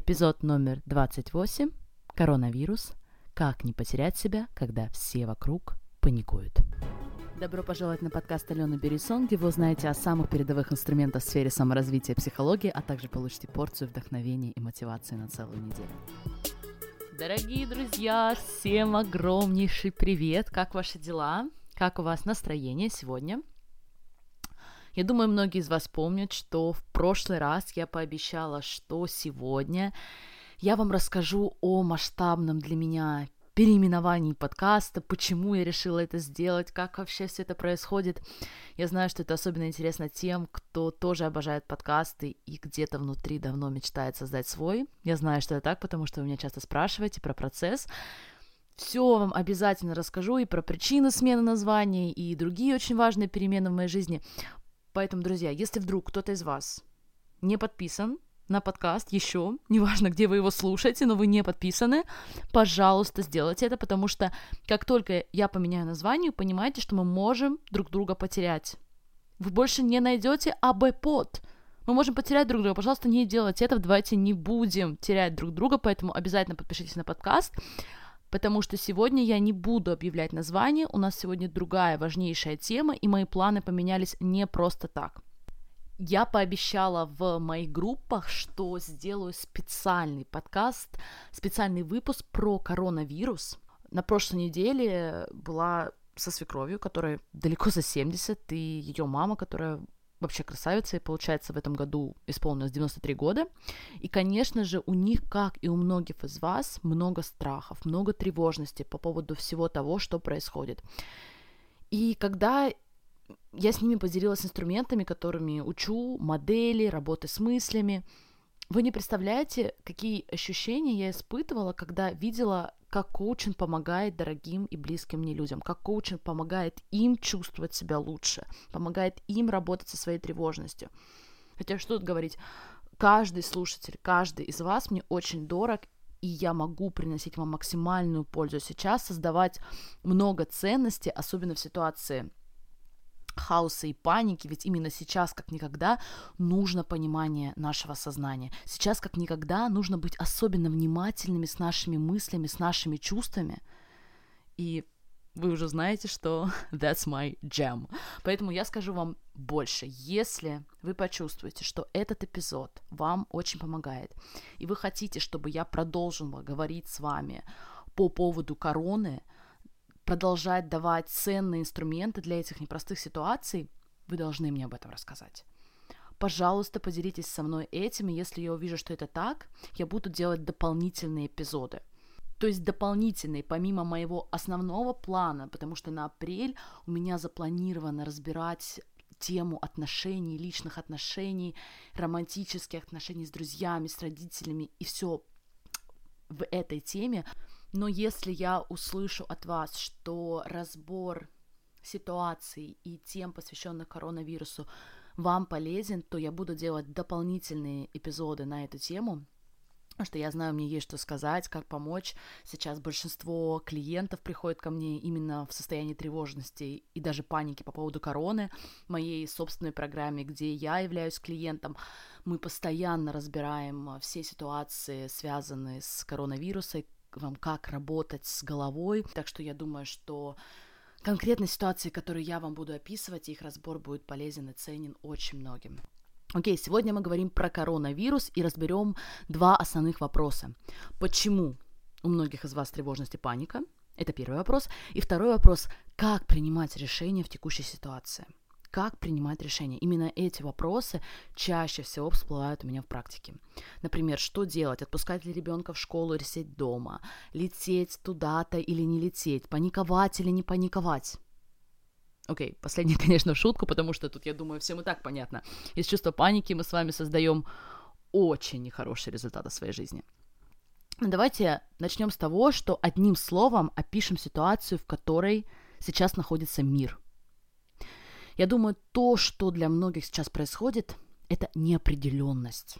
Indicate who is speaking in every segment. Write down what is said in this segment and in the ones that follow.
Speaker 1: Эпизод номер 28. Коронавирус. Как не потерять себя, когда все вокруг паникуют. Добро пожаловать на подкаст Алены Берисон, где вы узнаете о самых передовых инструментах в сфере саморазвития и психологии, а также получите порцию вдохновения и мотивации на целую неделю. Дорогие друзья, всем огромнейший привет! Как ваши дела? Как у вас настроение сегодня? Я думаю, многие из вас помнят, что в прошлый раз я пообещала, что сегодня я вам расскажу о масштабном для меня переименовании подкаста, почему я решила это сделать, как вообще все это происходит. Я знаю, что это особенно интересно тем, кто тоже обожает подкасты и где-то внутри давно мечтает создать свой. Я знаю, что это так, потому что вы меня часто спрашиваете про процесс. Все вам обязательно расскажу и про причины смены названия, и другие очень важные перемены в моей жизни. Поэтому, друзья, если вдруг кто-то из вас не подписан на подкаст еще, неважно, где вы его слушаете, но вы не подписаны, пожалуйста, сделайте это, потому что как только я поменяю название, понимаете, что мы можем друг друга потерять. Вы больше не найдете АБ-под. Мы можем потерять друг друга. Пожалуйста, не делайте этого. Давайте не будем терять друг друга, поэтому обязательно подпишитесь на подкаст потому что сегодня я не буду объявлять название, у нас сегодня другая важнейшая тема, и мои планы поменялись не просто так. Я пообещала в моих группах, что сделаю специальный подкаст, специальный выпуск про коронавирус. На прошлой неделе была со свекровью, которая далеко за 70, и ее мама, которая вообще красавица, и получается в этом году исполнилось 93 года. И, конечно же, у них, как и у многих из вас, много страхов, много тревожности по поводу всего того, что происходит. И когда я с ними поделилась инструментами, которыми учу, модели, работы с мыслями, вы не представляете, какие ощущения я испытывала, когда видела как коучинг помогает дорогим и близким мне людям, как коучинг помогает им чувствовать себя лучше, помогает им работать со своей тревожностью. Хотя что тут говорить, каждый слушатель, каждый из вас мне очень дорог, и я могу приносить вам максимальную пользу сейчас, создавать много ценностей, особенно в ситуации хаоса и паники, ведь именно сейчас, как никогда, нужно понимание нашего сознания. Сейчас, как никогда, нужно быть особенно внимательными с нашими мыслями, с нашими чувствами. И вы уже знаете, что that's my jam. Поэтому я скажу вам больше. Если вы почувствуете, что этот эпизод вам очень помогает, и вы хотите, чтобы я продолжила говорить с вами по поводу короны, продолжать давать ценные инструменты для этих непростых ситуаций, вы должны мне об этом рассказать. Пожалуйста, поделитесь со мной этим, и если я увижу, что это так, я буду делать дополнительные эпизоды. То есть дополнительные, помимо моего основного плана, потому что на апрель у меня запланировано разбирать тему отношений, личных отношений, романтических отношений с друзьями, с родителями и все в этой теме. Но если я услышу от вас, что разбор ситуаций и тем, посвященных коронавирусу, вам полезен, то я буду делать дополнительные эпизоды на эту тему, потому что я знаю, мне есть что сказать, как помочь. Сейчас большинство клиентов приходит ко мне именно в состоянии тревожности и даже паники по поводу короны. В моей собственной программе, где я являюсь клиентом, мы постоянно разбираем все ситуации, связанные с коронавирусом, вам, как работать с головой. Так что я думаю, что конкретные ситуации, которые я вам буду описывать, их разбор будет полезен и ценен очень многим. Окей, okay, сегодня мы говорим про коронавирус и разберем два основных вопроса. Почему у многих из вас тревожность и паника? Это первый вопрос. И второй вопрос, как принимать решения в текущей ситуации? Как принимать решения. Именно эти вопросы чаще всего всплывают у меня в практике. Например, что делать? Отпускать ли ребенка в школу или сидеть дома? Лететь туда-то или не лететь? Паниковать или не паниковать? Окей, okay, последний, конечно, в шутку, потому что тут, я думаю, всем и так понятно. Из чувства паники мы с вами создаем очень нехорошие результаты своей жизни. Давайте начнем с того, что одним словом опишем ситуацию, в которой сейчас находится мир – я думаю, то, что для многих сейчас происходит, это неопределенность.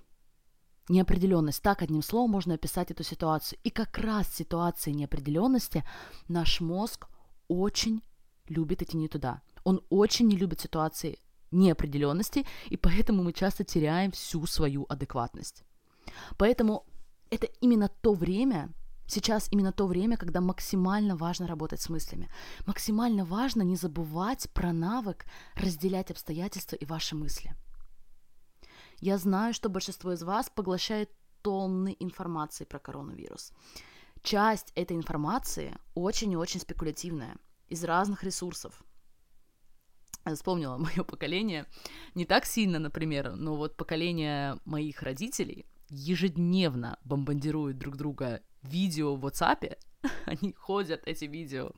Speaker 1: Неопределенность. Так, одним словом, можно описать эту ситуацию. И как раз в ситуации неопределенности наш мозг очень любит идти не туда. Он очень не любит ситуации неопределенности, и поэтому мы часто теряем всю свою адекватность. Поэтому это именно то время, Сейчас именно то время, когда максимально важно работать с мыслями. Максимально важно не забывать про навык разделять обстоятельства и ваши мысли. Я знаю, что большинство из вас поглощает тонны информации про коронавирус. Часть этой информации очень и очень спекулятивная, из разных ресурсов. Я вспомнила мое поколение, не так сильно, например, но вот поколение моих родителей ежедневно бомбардирует друг друга видео в WhatsApp, они ходят эти видео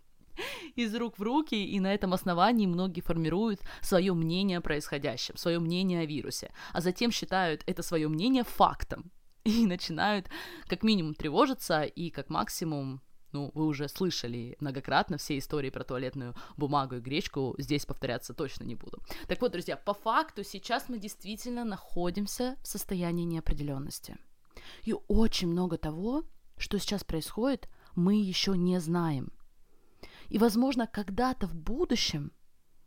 Speaker 1: из рук в руки, и на этом основании многие формируют свое мнение о происходящем, свое мнение о вирусе, а затем считают это свое мнение фактом и начинают как минимум тревожиться и как максимум ну, вы уже слышали многократно все истории про туалетную бумагу и гречку, здесь повторяться точно не буду. Так вот, друзья, по факту сейчас мы действительно находимся в состоянии неопределенности. И очень много того, что сейчас происходит, мы еще не знаем. И, возможно, когда-то в будущем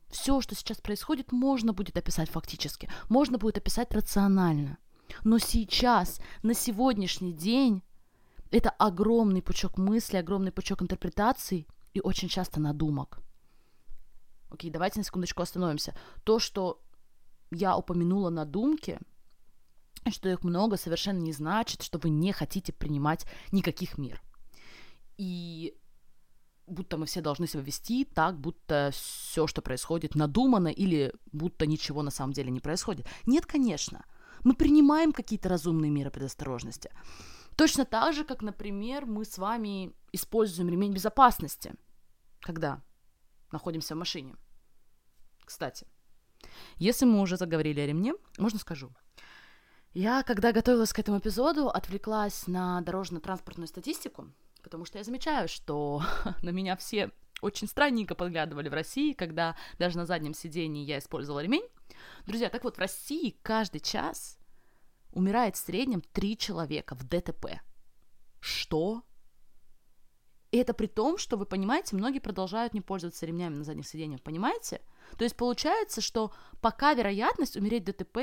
Speaker 1: все, что сейчас происходит, можно будет описать фактически, можно будет описать рационально. Но сейчас, на сегодняшний день, это огромный пучок мыслей, огромный пучок интерпретаций и очень часто надумок. Окей, давайте на секундочку остановимся. То, что я упомянула надумки – что их много, совершенно не значит, что вы не хотите принимать никаких мер. И будто мы все должны себя вести так, будто все, что происходит, надумано или будто ничего на самом деле не происходит. Нет, конечно. Мы принимаем какие-то разумные меры предосторожности. Точно так же, как, например, мы с вами используем ремень безопасности, когда находимся в машине. Кстати, если мы уже заговорили о ремне, можно скажу – я, когда готовилась к этому эпизоду, отвлеклась на дорожно-транспортную статистику, потому что я замечаю, что на меня все очень странненько подглядывали в России, когда даже на заднем сидении я использовала ремень. Друзья, так вот, в России каждый час умирает в среднем три человека в ДТП. Что? И это при том, что, вы понимаете, многие продолжают не пользоваться ремнями на задних сиденьях, понимаете? То есть получается, что пока вероятность умереть в ДТП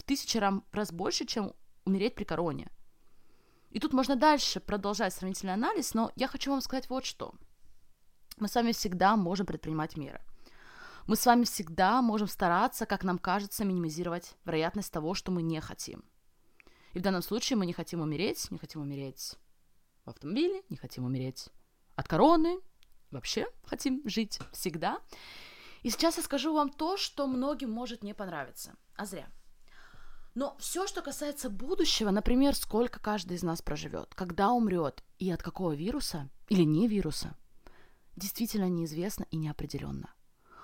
Speaker 1: в тысячи раз больше, чем умереть при короне. И тут можно дальше продолжать сравнительный анализ, но я хочу вам сказать вот что. Мы с вами всегда можем предпринимать меры. Мы с вами всегда можем стараться, как нам кажется, минимизировать вероятность того, что мы не хотим. И в данном случае мы не хотим умереть, не хотим умереть в автомобиле, не хотим умереть от короны, вообще хотим жить всегда. И сейчас я скажу вам то, что многим может не понравиться, а зря – но все, что касается будущего, например, сколько каждый из нас проживет, когда умрет и от какого вируса или не вируса, действительно неизвестно и неопределенно.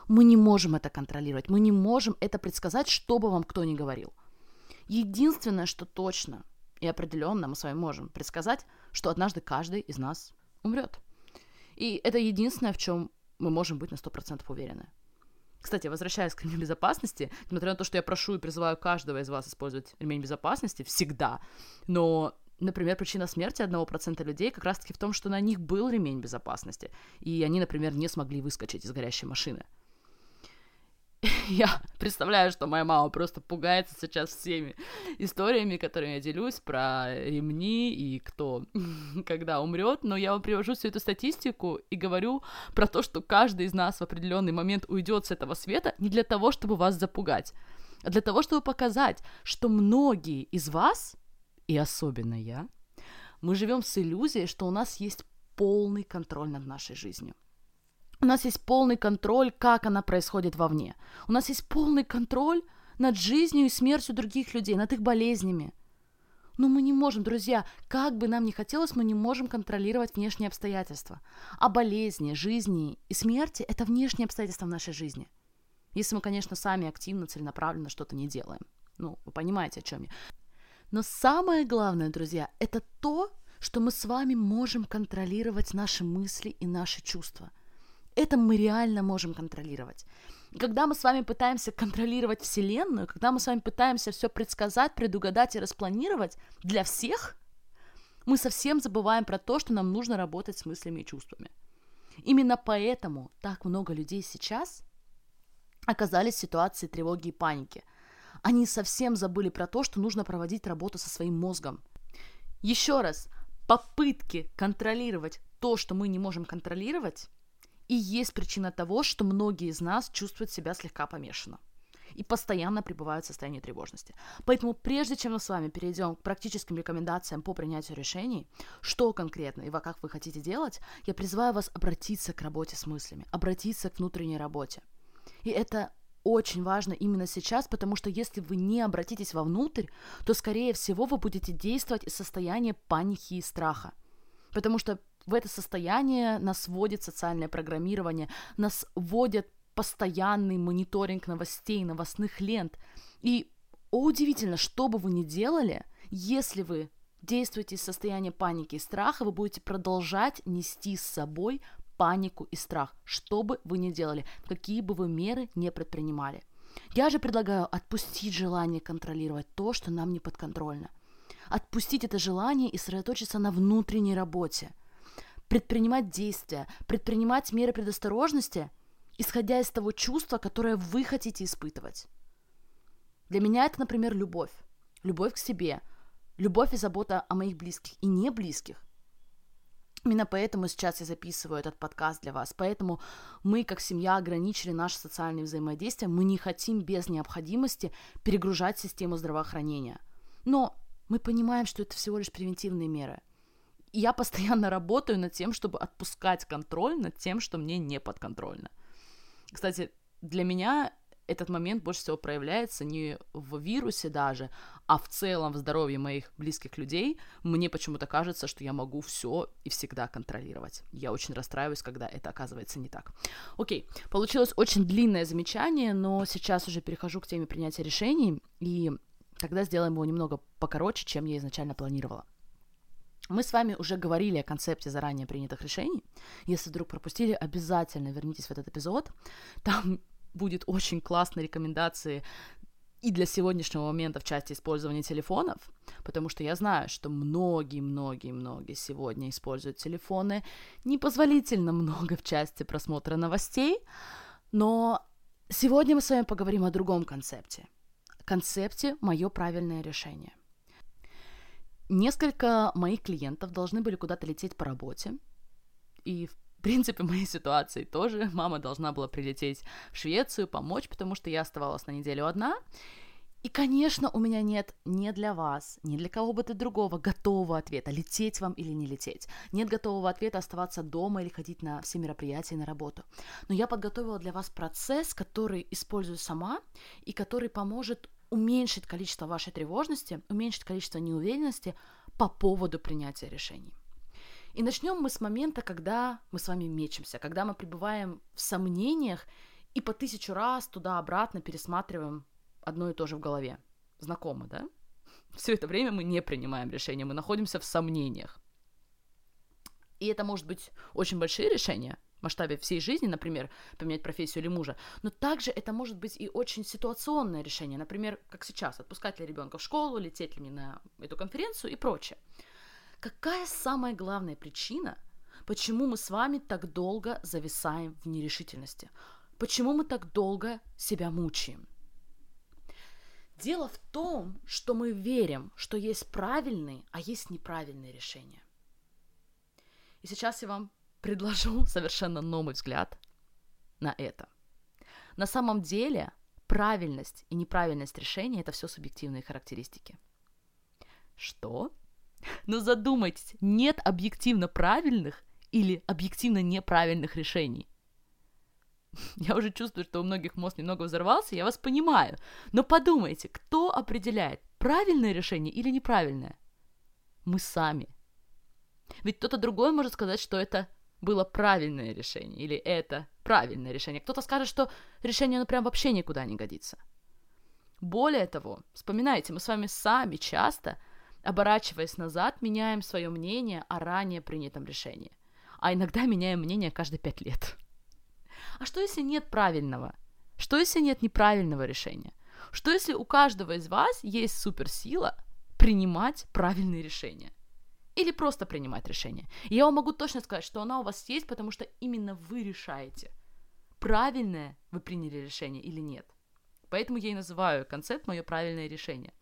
Speaker 1: Мы не можем это контролировать, мы не можем это предсказать, что бы вам кто ни говорил. Единственное, что точно и определенно мы с вами можем предсказать, что однажды каждый из нас умрет. И это единственное, в чем мы можем быть на 100% уверены. Кстати, возвращаясь к ремню безопасности, несмотря на то, что я прошу и призываю каждого из вас использовать ремень безопасности всегда, но например, причина смерти одного процента людей как раз-таки в том, что на них был ремень безопасности, и они, например, не смогли выскочить из горящей машины. я представляю, что моя мама просто пугается сейчас всеми историями, которыми я делюсь про ремни и кто когда умрет, но я вам привожу всю эту статистику и говорю про то, что каждый из нас в определенный момент уйдет с этого света не для того, чтобы вас запугать, а для того, чтобы показать, что многие из вас, и особенно я, мы живем с иллюзией, что у нас есть полный контроль над нашей жизнью. У нас есть полный контроль, как она происходит вовне. У нас есть полный контроль над жизнью и смертью других людей, над их болезнями. Но мы не можем, друзья, как бы нам ни хотелось, мы не можем контролировать внешние обстоятельства. А болезни, жизни и смерти – это внешние обстоятельства в нашей жизни. Если мы, конечно, сами активно, целенаправленно что-то не делаем. Ну, вы понимаете, о чем я. Но самое главное, друзья, это то, что мы с вами можем контролировать наши мысли и наши чувства – это мы реально можем контролировать. когда мы с вами пытаемся контролировать Вселенную, когда мы с вами пытаемся все предсказать, предугадать и распланировать для всех, мы совсем забываем про то, что нам нужно работать с мыслями и чувствами. Именно поэтому так много людей сейчас оказались в ситуации тревоги и паники. Они совсем забыли про то, что нужно проводить работу со своим мозгом. Еще раз, попытки контролировать то, что мы не можем контролировать, и есть причина того, что многие из нас чувствуют себя слегка помешанно и постоянно пребывают в состоянии тревожности. Поэтому прежде чем мы с вами перейдем к практическим рекомендациям по принятию решений, что конкретно и как вы хотите делать, я призываю вас обратиться к работе с мыслями, обратиться к внутренней работе. И это очень важно именно сейчас, потому что если вы не обратитесь вовнутрь, то, скорее всего, вы будете действовать из состояния паники и страха. Потому что в это состояние нас вводит социальное программирование, нас вводят постоянный мониторинг новостей, новостных лент. И о, удивительно, что бы вы ни делали, если вы действуете из состояния паники и страха, вы будете продолжать нести с собой панику и страх, что бы вы ни делали, какие бы вы меры не предпринимали. Я же предлагаю отпустить желание контролировать то, что нам не подконтрольно. Отпустить это желание и сосредоточиться на внутренней работе. Предпринимать действия, предпринимать меры предосторожности – исходя из того чувства, которое вы хотите испытывать. Для меня это, например, любовь. Любовь к себе. Любовь и забота о моих близких и не близких. Именно поэтому сейчас я записываю этот подкаст для вас. Поэтому мы, как семья, ограничили наши социальные взаимодействия. Мы не хотим без необходимости перегружать систему здравоохранения. Но мы понимаем, что это всего лишь превентивные меры. И я постоянно работаю над тем, чтобы отпускать контроль над тем, что мне не подконтрольно. Кстати, для меня этот момент больше всего проявляется не в вирусе даже, а в целом в здоровье моих близких людей. Мне почему-то кажется, что я могу все и всегда контролировать. Я очень расстраиваюсь, когда это оказывается не так. Окей, получилось очень длинное замечание, но сейчас уже перехожу к теме принятия решений, и тогда сделаем его немного покороче, чем я изначально планировала. Мы с вами уже говорили о концепте заранее принятых решений. Если вдруг пропустили, обязательно вернитесь в этот эпизод. Там будет очень классные рекомендации и для сегодняшнего момента в части использования телефонов, потому что я знаю, что многие-многие-многие сегодня используют телефоны непозволительно много в части просмотра новостей, но сегодня мы с вами поговорим о другом концепте. Концепте «Мое правильное решение». Несколько моих клиентов должны были куда-то лететь по работе. И, в принципе, моей ситуации тоже. Мама должна была прилететь в Швецию, помочь, потому что я оставалась на неделю одна. И, конечно, у меня нет ни для вас, ни для кого бы то другого готового ответа, лететь вам или не лететь. Нет готового ответа оставаться дома или ходить на все мероприятия на работу. Но я подготовила для вас процесс, который использую сама и который поможет уменьшить количество вашей тревожности, уменьшить количество неуверенности по поводу принятия решений. И начнем мы с момента, когда мы с вами мечемся, когда мы пребываем в сомнениях и по тысячу раз туда-обратно пересматриваем одно и то же в голове. Знакомо, да? Все это время мы не принимаем решения, мы находимся в сомнениях. И это может быть очень большие решения, масштабе всей жизни, например, поменять профессию или мужа, но также это может быть и очень ситуационное решение, например, как сейчас, отпускать ли ребенка в школу, лететь ли мне на эту конференцию и прочее. Какая самая главная причина, почему мы с вами так долго зависаем в нерешительности? Почему мы так долго себя мучаем? Дело в том, что мы верим, что есть правильные, а есть неправильные решения. И сейчас я вам предложу совершенно новый взгляд на это. На самом деле правильность и неправильность решения – это все субъективные характеристики. Что? Ну задумайтесь, нет объективно правильных или объективно неправильных решений. Я уже чувствую, что у многих мозг немного взорвался, я вас понимаю. Но подумайте, кто определяет, правильное решение или неправильное? Мы сами. Ведь кто-то другой может сказать, что это было правильное решение, или это правильное решение. Кто-то скажет, что решение, ну, прям вообще никуда не годится. Более того, вспоминайте, мы с вами сами часто, оборачиваясь назад, меняем свое мнение о ранее принятом решении. А иногда меняем мнение каждые пять лет. А что если нет правильного? Что если нет неправильного решения? Что если у каждого из вас есть суперсила принимать правильные решения? Или просто принимать решение. И я вам могу точно сказать, что она у вас есть, потому что именно вы решаете, правильное вы приняли решение или нет. Поэтому я и называю концепт «Мое правильное решение».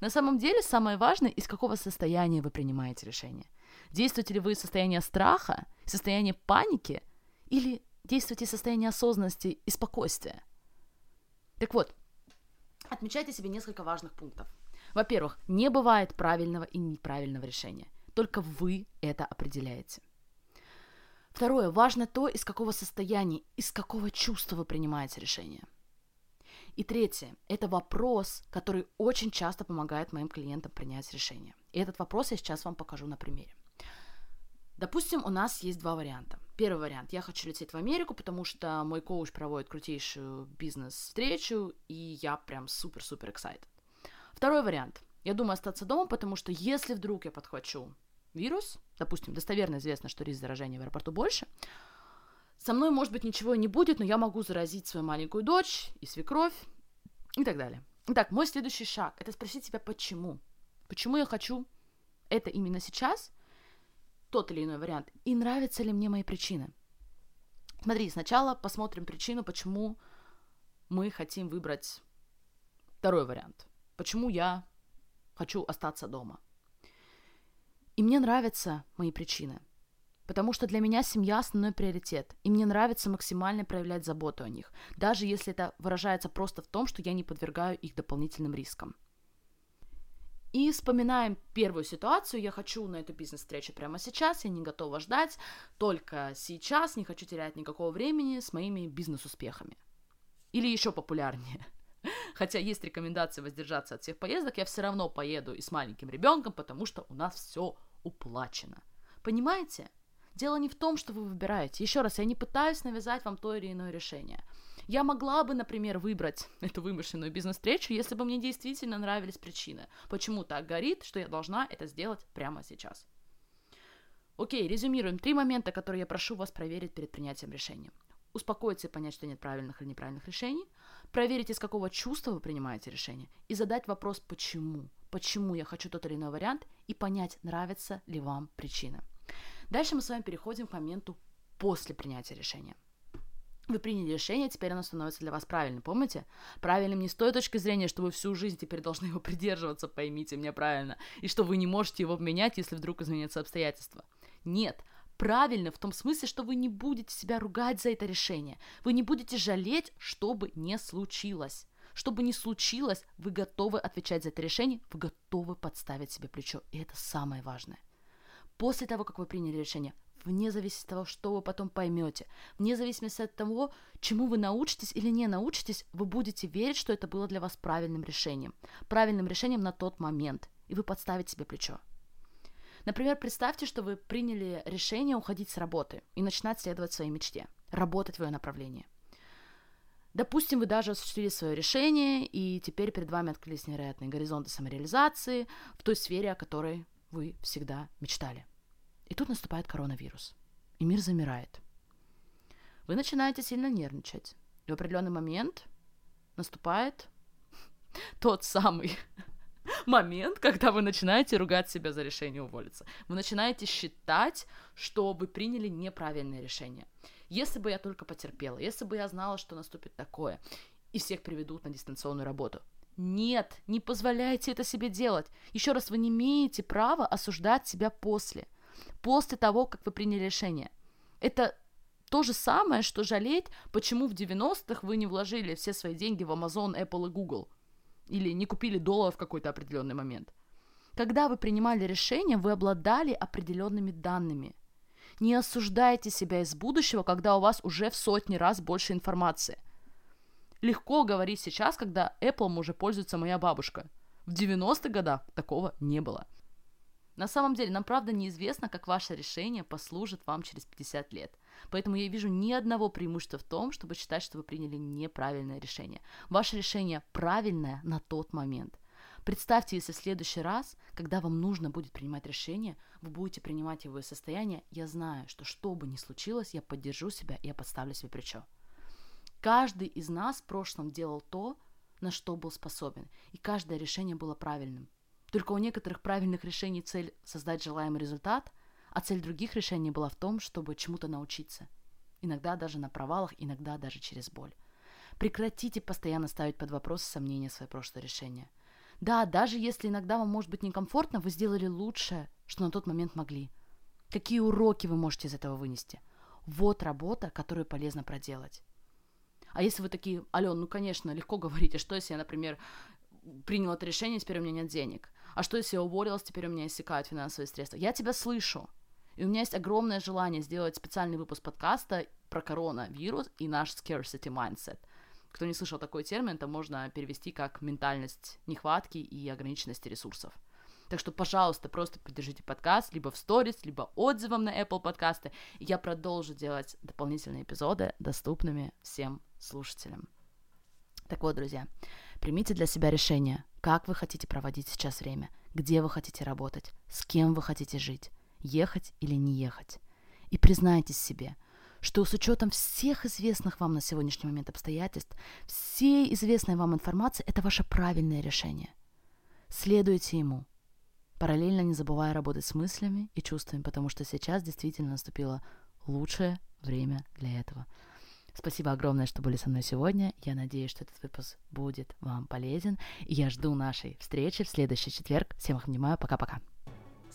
Speaker 1: На самом деле самое важное, из какого состояния вы принимаете решение. Действуете ли вы из состояния страха, состояния паники, или действуете из состояния осознанности и спокойствия? Так вот, отмечайте себе несколько важных пунктов. Во-первых, не бывает правильного и неправильного решения. Только вы это определяете. Второе, важно то, из какого состояния, из какого чувства вы принимаете решение – и третье – это вопрос, который очень часто помогает моим клиентам принять решение. И этот вопрос я сейчас вам покажу на примере. Допустим, у нас есть два варианта. Первый вариант. Я хочу лететь в Америку, потому что мой коуч проводит крутейшую бизнес-встречу, и я прям супер-супер excited. Второй вариант. Я думаю остаться дома, потому что если вдруг я подхвачу вирус, допустим, достоверно известно, что риск заражения в аэропорту больше, со мной, может быть, ничего не будет, но я могу заразить свою маленькую дочь и свекровь и так далее. Итак, мой следующий шаг – это спросить себя, почему. Почему я хочу это именно сейчас, тот или иной вариант, и нравятся ли мне мои причины. Смотри, сначала посмотрим причину, почему мы хотим выбрать второй вариант. Почему я хочу остаться дома. И мне нравятся мои причины. Потому что для меня семья основной приоритет, и мне нравится максимально проявлять заботу о них, даже если это выражается просто в том, что я не подвергаю их дополнительным рискам. И вспоминаем первую ситуацию. Я хочу на эту бизнес-встречу прямо сейчас, я не готова ждать, только сейчас, не хочу терять никакого времени с моими бизнес-успехами. Или еще популярнее. Хотя есть рекомендация воздержаться от всех поездок, я все равно поеду и с маленьким ребенком, потому что у нас все уплачено. Понимаете? Дело не в том, что вы выбираете. Еще раз, я не пытаюсь навязать вам то или иное решение. Я могла бы, например, выбрать эту вымышленную бизнес-встречу, если бы мне действительно нравились причины, почему так горит, что я должна это сделать прямо сейчас. Окей, резюмируем. Три момента, которые я прошу вас проверить перед принятием решения. Успокоиться и понять, что нет правильных или неправильных решений. Проверить, из какого чувства вы принимаете решение. И задать вопрос «почему?». Почему я хочу тот или иной вариант? И понять, нравится ли вам причина. Дальше мы с вами переходим к моменту после принятия решения. Вы приняли решение, теперь оно становится для вас правильным. Помните? Правильным не с той точки зрения, что вы всю жизнь теперь должны его придерживаться, поймите меня правильно, и что вы не можете его менять, если вдруг изменятся обстоятельства. Нет, правильно в том смысле, что вы не будете себя ругать за это решение. Вы не будете жалеть, что бы не случилось. Что бы ни случилось, вы готовы отвечать за это решение, вы готовы подставить себе плечо. И это самое важное после того, как вы приняли решение, вне зависимости от того, что вы потом поймете, вне зависимости от того, чему вы научитесь или не научитесь, вы будете верить, что это было для вас правильным решением. Правильным решением на тот момент. И вы подставите себе плечо. Например, представьте, что вы приняли решение уходить с работы и начинать следовать своей мечте, работать в ее направлении. Допустим, вы даже осуществили свое решение, и теперь перед вами открылись невероятные горизонты самореализации в той сфере, о которой вы всегда мечтали. И тут наступает коронавирус, и мир замирает. Вы начинаете сильно нервничать. И в определенный момент наступает тот самый момент, когда вы начинаете ругать себя за решение уволиться. Вы начинаете считать, что вы приняли неправильное решение. Если бы я только потерпела, если бы я знала, что наступит такое, и всех приведут на дистанционную работу, нет, не позволяйте это себе делать. Еще раз, вы не имеете права осуждать себя после. После того, как вы приняли решение. Это то же самое, что жалеть, почему в 90-х вы не вложили все свои деньги в Amazon, Apple и Google. Или не купили доллар в какой-то определенный момент. Когда вы принимали решение, вы обладали определенными данными. Не осуждайте себя из будущего, когда у вас уже в сотни раз больше информации легко говорить сейчас, когда Apple уже пользуется моя бабушка. В 90-х годах такого не было. На самом деле, нам правда неизвестно, как ваше решение послужит вам через 50 лет. Поэтому я вижу ни одного преимущества в том, чтобы считать, что вы приняли неправильное решение. Ваше решение правильное на тот момент. Представьте, если в следующий раз, когда вам нужно будет принимать решение, вы будете принимать его из состояния «я знаю, что что бы ни случилось, я поддержу себя я подставлю себе плечо». Каждый из нас в прошлом делал то, на что был способен, и каждое решение было правильным. Только у некоторых правильных решений цель создать желаемый результат, а цель других решений была в том, чтобы чему-то научиться. Иногда даже на провалах, иногда даже через боль. Прекратите постоянно ставить под вопрос сомнения свои прошлые решения. Да, даже если иногда вам может быть некомфортно, вы сделали лучшее, что на тот момент могли. Какие уроки вы можете из этого вынести? Вот работа, которую полезно проделать. А если вы такие, Ален, ну, конечно, легко говорить, а что если я, например, принял это решение, теперь у меня нет денег? А что если я уволилась, теперь у меня иссякают финансовые средства? Я тебя слышу. И у меня есть огромное желание сделать специальный выпуск подкаста про коронавирус и наш scarcity mindset. Кто не слышал такой термин, это можно перевести как ментальность нехватки и ограниченности ресурсов. Так что, пожалуйста, просто поддержите подкаст либо в сторис, либо отзывом на Apple подкасты, и я продолжу делать дополнительные эпизоды доступными всем слушателям. Так вот, друзья, примите для себя решение, как вы хотите проводить сейчас время, где вы хотите работать, с кем вы хотите жить, ехать или не ехать. И признайтесь себе – что с учетом всех известных вам на сегодняшний момент обстоятельств, всей известной вам информации, это ваше правильное решение. Следуйте ему, параллельно не забывая работать с мыслями и чувствами, потому что сейчас действительно наступило лучшее время для этого. Спасибо огромное, что были со мной сегодня. Я надеюсь, что этот выпуск будет вам полезен. И я жду нашей встречи в следующий четверг. Всем обнимаю. Пока-пока.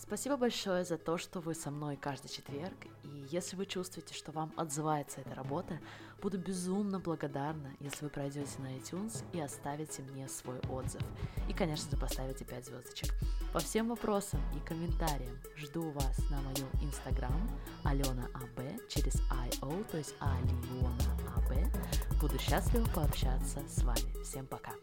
Speaker 1: Спасибо большое за то, что вы со мной каждый четверг, и если вы чувствуете, что вам отзывается эта работа, буду безумно благодарна, если вы пройдете на iTunes и оставите мне свой отзыв. И, конечно же, поставите 5 звездочек. По всем вопросам и комментариям жду вас на моем инстаграм Алена АБ через IO, то есть Алиона АБ. Буду счастлива пообщаться с вами. Всем пока!